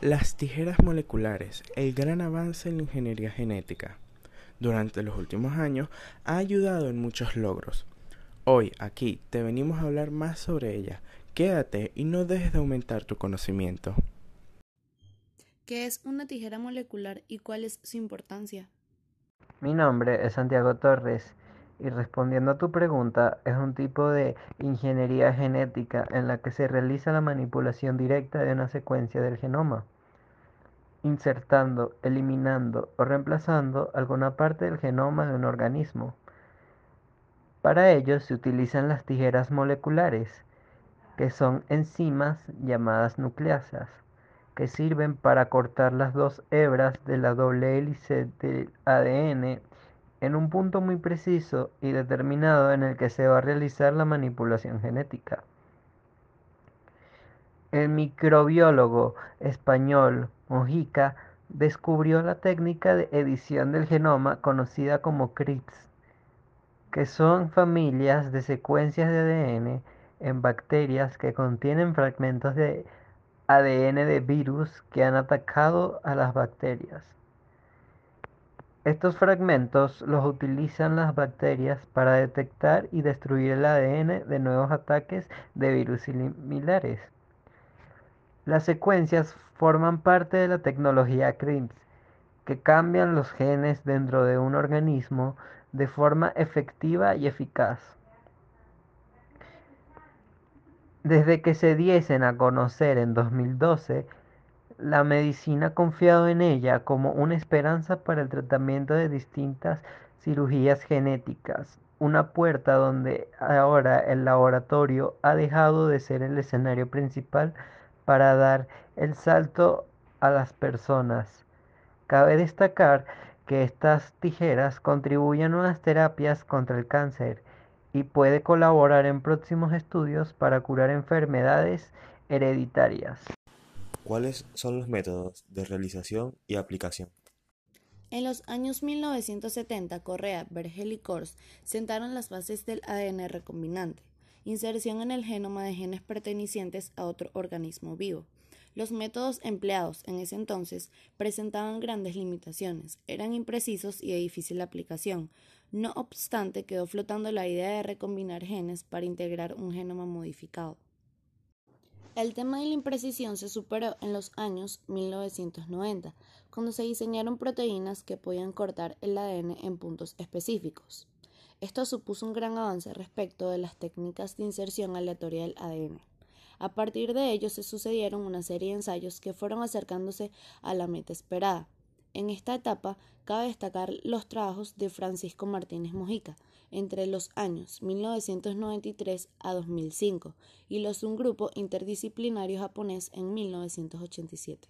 Las tijeras moleculares, el gran avance en la ingeniería genética, durante los últimos años ha ayudado en muchos logros. Hoy aquí te venimos a hablar más sobre ella. Quédate y no dejes de aumentar tu conocimiento. ¿Qué es una tijera molecular y cuál es su importancia? Mi nombre es Santiago Torres y respondiendo a tu pregunta, es un tipo de ingeniería genética en la que se realiza la manipulación directa de una secuencia del genoma, insertando, eliminando o reemplazando alguna parte del genoma de un organismo. Para ello se utilizan las tijeras moleculares, que son enzimas llamadas nucleasas, que sirven para cortar las dos hebras de la doble hélice del ADN en un punto muy preciso y determinado en el que se va a realizar la manipulación genética. El microbiólogo español Mojica descubrió la técnica de edición del genoma conocida como CRISPR, que son familias de secuencias de ADN en bacterias que contienen fragmentos de ADN de virus que han atacado a las bacterias. Estos fragmentos los utilizan las bacterias para detectar y destruir el ADN de nuevos ataques de virus similares. Las secuencias forman parte de la tecnología CRISPR, que cambian los genes dentro de un organismo de forma efectiva y eficaz. Desde que se diesen a conocer en 2012, la medicina ha confiado en ella como una esperanza para el tratamiento de distintas cirugías genéticas, una puerta donde ahora el laboratorio ha dejado de ser el escenario principal para dar el salto a las personas. Cabe destacar que estas tijeras contribuyen a nuevas terapias contra el cáncer y puede colaborar en próximos estudios para curar enfermedades hereditarias. ¿Cuáles son los métodos de realización y aplicación? En los años 1970, Correa, Bergel y Kors sentaron las bases del ADN recombinante, inserción en el genoma de genes pertenecientes a otro organismo vivo. Los métodos empleados en ese entonces presentaban grandes limitaciones, eran imprecisos y de difícil aplicación. No obstante, quedó flotando la idea de recombinar genes para integrar un genoma modificado. El tema de la imprecisión se superó en los años 1990, cuando se diseñaron proteínas que podían cortar el ADN en puntos específicos. Esto supuso un gran avance respecto de las técnicas de inserción aleatoria del ADN. A partir de ello se sucedieron una serie de ensayos que fueron acercándose a la meta esperada. En esta etapa cabe destacar los trabajos de Francisco Martínez Mojica, entre los años 1993 a 2005 y los de un grupo interdisciplinario japonés en 1987.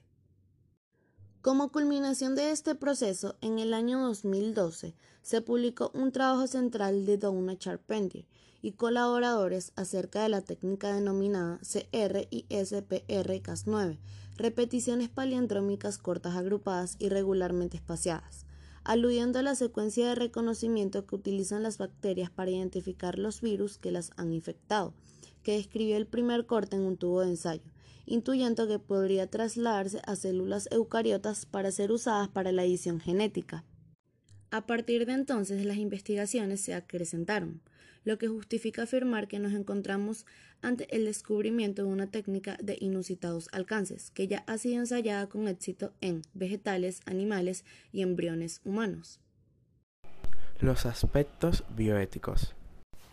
Como culminación de este proceso, en el año 2012 se publicó un trabajo central de Donna Charpentier y colaboradores acerca de la técnica denominada CR y SPR-Cas9, repeticiones paliandrómicas cortas agrupadas y regularmente espaciadas aludiendo a la secuencia de reconocimiento que utilizan las bacterias para identificar los virus que las han infectado, que describió el primer corte en un tubo de ensayo, intuyendo que podría trasladarse a células eucariotas para ser usadas para la edición genética. A partir de entonces las investigaciones se acrecentaron, lo que justifica afirmar que nos encontramos ante el descubrimiento de una técnica de inusitados alcances, que ya ha sido ensayada con éxito en vegetales, animales y embriones humanos. Los aspectos bioéticos.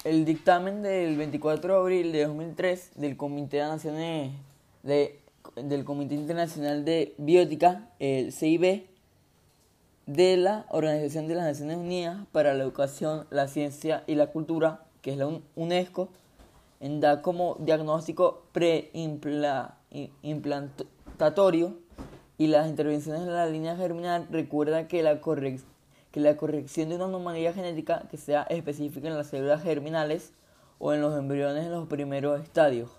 El dictamen del 24 de abril de 2003 del Comité, de de, del Comité Internacional de Biótica, el CIB, de la Organización de las Naciones Unidas para la Educación, la Ciencia y la Cultura, que es la UNESCO, en da como diagnóstico preimplantatorios y las intervenciones en la línea germinal recuerda que la, que la corrección de una anomalía genética que sea específica en las células germinales o en los embriones en los primeros estadios.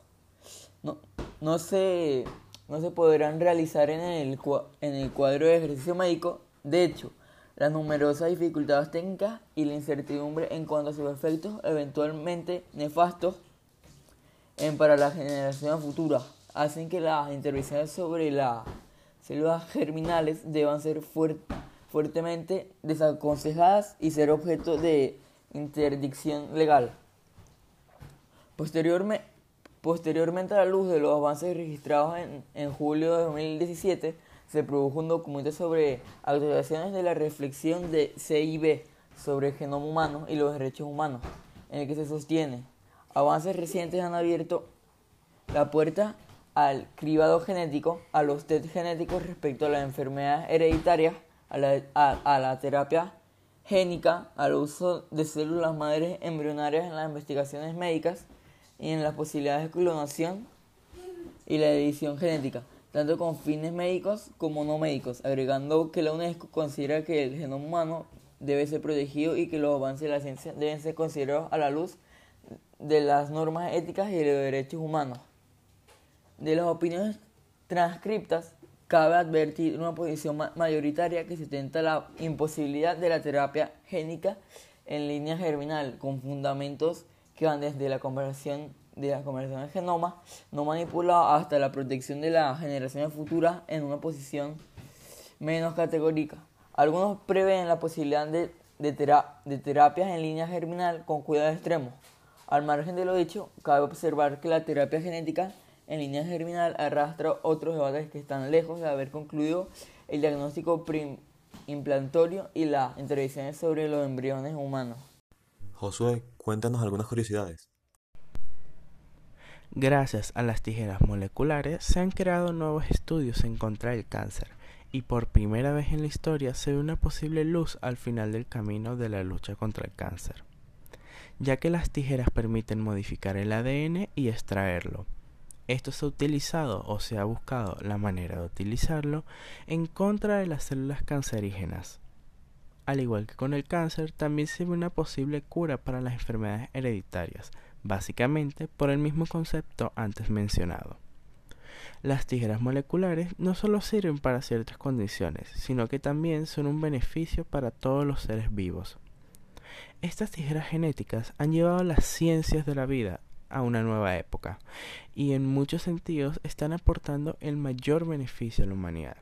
No, no, se, no se podrán realizar en el, en el cuadro de ejercicio médico de hecho, las numerosas dificultades técnicas y la incertidumbre en cuanto a sus efectos eventualmente nefastos en para la generación futura hacen que las intervenciones sobre la células germinales deban ser fuertemente desaconsejadas y ser objeto de interdicción legal. Posteriormente, posteriormente a la luz de los avances registrados en, en julio de 2017, se produjo un documento sobre actualizaciones de la reflexión de CIB sobre el genoma humano y los derechos humanos, en el que se sostiene, avances recientes han abierto la puerta al cribado genético, a los test genéticos respecto a las enfermedades hereditarias, a la, a la terapia génica, al uso de células madres embrionarias en las investigaciones médicas y en las posibilidades de clonación y la edición genética, tanto con fines médicos como no médicos, agregando que la UNESCO considera que el genoma humano debe ser protegido y que los avances de la ciencia deben ser considerados a la luz de las normas éticas y de los derechos humanos. De las opiniones transcriptas, cabe advertir una posición mayoritaria que sustenta la imposibilidad de la terapia génica en línea germinal, con fundamentos que van desde la conversión de la conversión del genoma no manipulado hasta la protección de las generaciones futuras en una posición menos categórica. Algunos prevén la posibilidad de, de, terapias en línea germinal con cuidado extremo. Al margen de lo dicho, cabe observar que la terapia genética en línea germinal arrastra otros debates que están lejos de haber concluido el diagnóstico implantorio y las intervenciones sobre los embriones humanos. Josué, cuéntanos algunas curiosidades. Gracias a las tijeras moleculares se han creado nuevos estudios en contra del cáncer y por primera vez en la historia se ve una posible luz al final del camino de la lucha contra el cáncer, ya que las tijeras permiten modificar el ADN y extraerlo. Esto se ha utilizado o se ha buscado la manera de utilizarlo en contra de las células cancerígenas. Al igual que con el cáncer, también se ve una posible cura para las enfermedades hereditarias, básicamente por el mismo concepto antes mencionado. Las tijeras moleculares no solo sirven para ciertas condiciones, sino que también son un beneficio para todos los seres vivos. Estas tijeras genéticas han llevado las ciencias de la vida a una nueva época y en muchos sentidos están aportando el mayor beneficio a la humanidad.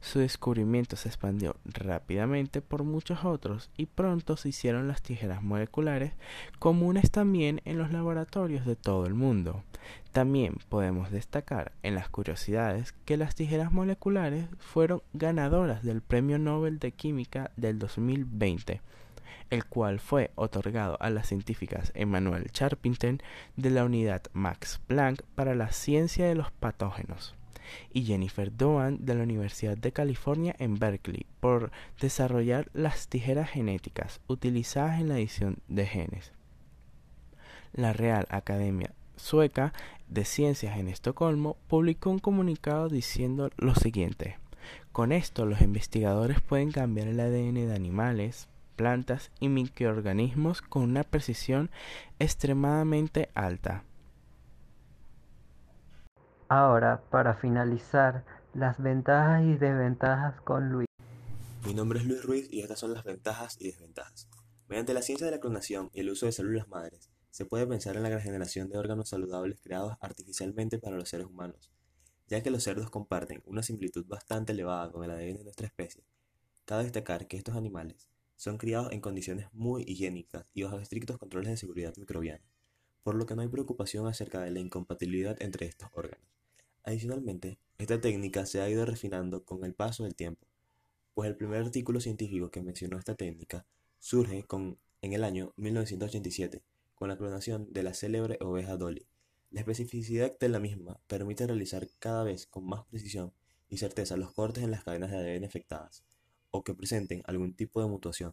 Su descubrimiento se expandió rápidamente por muchos otros y pronto se hicieron las tijeras moleculares comunes también en los laboratorios de todo el mundo. También podemos destacar en las curiosidades que las tijeras moleculares fueron ganadoras del Premio Nobel de Química del 2020 el cual fue otorgado a las científicas Emmanuel Charpentier de la unidad Max Planck para la ciencia de los patógenos y Jennifer Doan de la Universidad de California en Berkeley por desarrollar las tijeras genéticas utilizadas en la edición de genes. La Real Academia Sueca de Ciencias en Estocolmo publicó un comunicado diciendo lo siguiente. Con esto los investigadores pueden cambiar el ADN de animales, plantas y microorganismos con una precisión extremadamente alta. Ahora, para finalizar, las ventajas y desventajas con Luis. Mi nombre es Luis Ruiz y estas son las ventajas y desventajas. Mediante la ciencia de la clonación y el uso de células madres, se puede pensar en la generación de órganos saludables creados artificialmente para los seres humanos, ya que los cerdos comparten una similitud bastante elevada con el ADN de nuestra especie. Cabe destacar que estos animales son criados en condiciones muy higiénicas y bajo estrictos controles de seguridad microbiana, por lo que no hay preocupación acerca de la incompatibilidad entre estos órganos. Adicionalmente, esta técnica se ha ido refinando con el paso del tiempo, pues el primer artículo científico que mencionó esta técnica surge en el año 1987 con la clonación de la célebre oveja Dolly. La especificidad de la misma permite realizar cada vez con más precisión y certeza los cortes en las cadenas de ADN afectadas o que presenten algún tipo de mutación,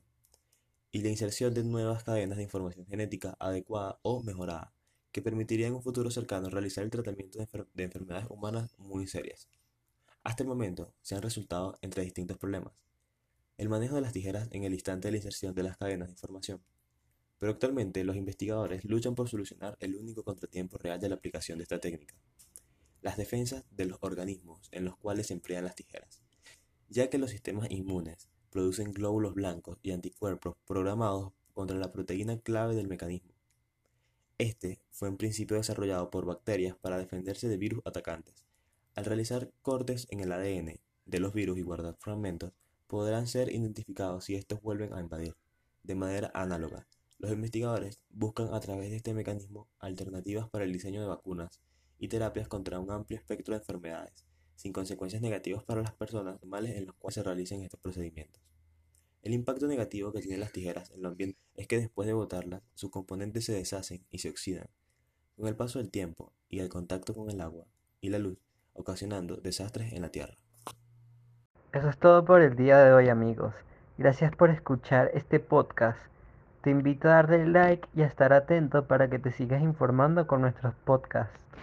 y la inserción de nuevas cadenas de información genética adecuada o mejorada que permitiría en un futuro cercano realizar el tratamiento de, enfermedades humanas muy serias. Hasta el momento se han resultado entre distintos problemas. El manejo de las tijeras en el instante de la inserción de las cadenas de información. Pero actualmente los investigadores luchan por solucionar el único contratiempo real de la aplicación de esta técnica. Las defensas de los organismos en los cuales se emplean las tijeras. Ya que los sistemas inmunes producen glóbulos blancos y anticuerpos programados contra la proteína clave del mecanismo este fue en principio desarrollado por bacterias para defenderse de virus atacantes. Al realizar cortes en el ADN de los virus y guardar fragmentos, podrán ser identificados si estos vuelven a invadir. De manera análoga, los investigadores buscan a través de este mecanismo alternativas para el diseño de vacunas y terapias contra un amplio espectro de enfermedades, sin consecuencias negativas para las personas normales en las cuales se realicen estos procedimientos. El impacto negativo que tienen las tijeras en el ambiente es que después de botarlas, sus componentes se deshacen y se oxidan, con el paso del tiempo y el contacto con el agua y la luz, ocasionando desastres en la Tierra. Eso es todo por el día de hoy amigos. Gracias por escuchar este podcast. Te invito a darle like y a estar atento para que te sigas informando con nuestros podcasts.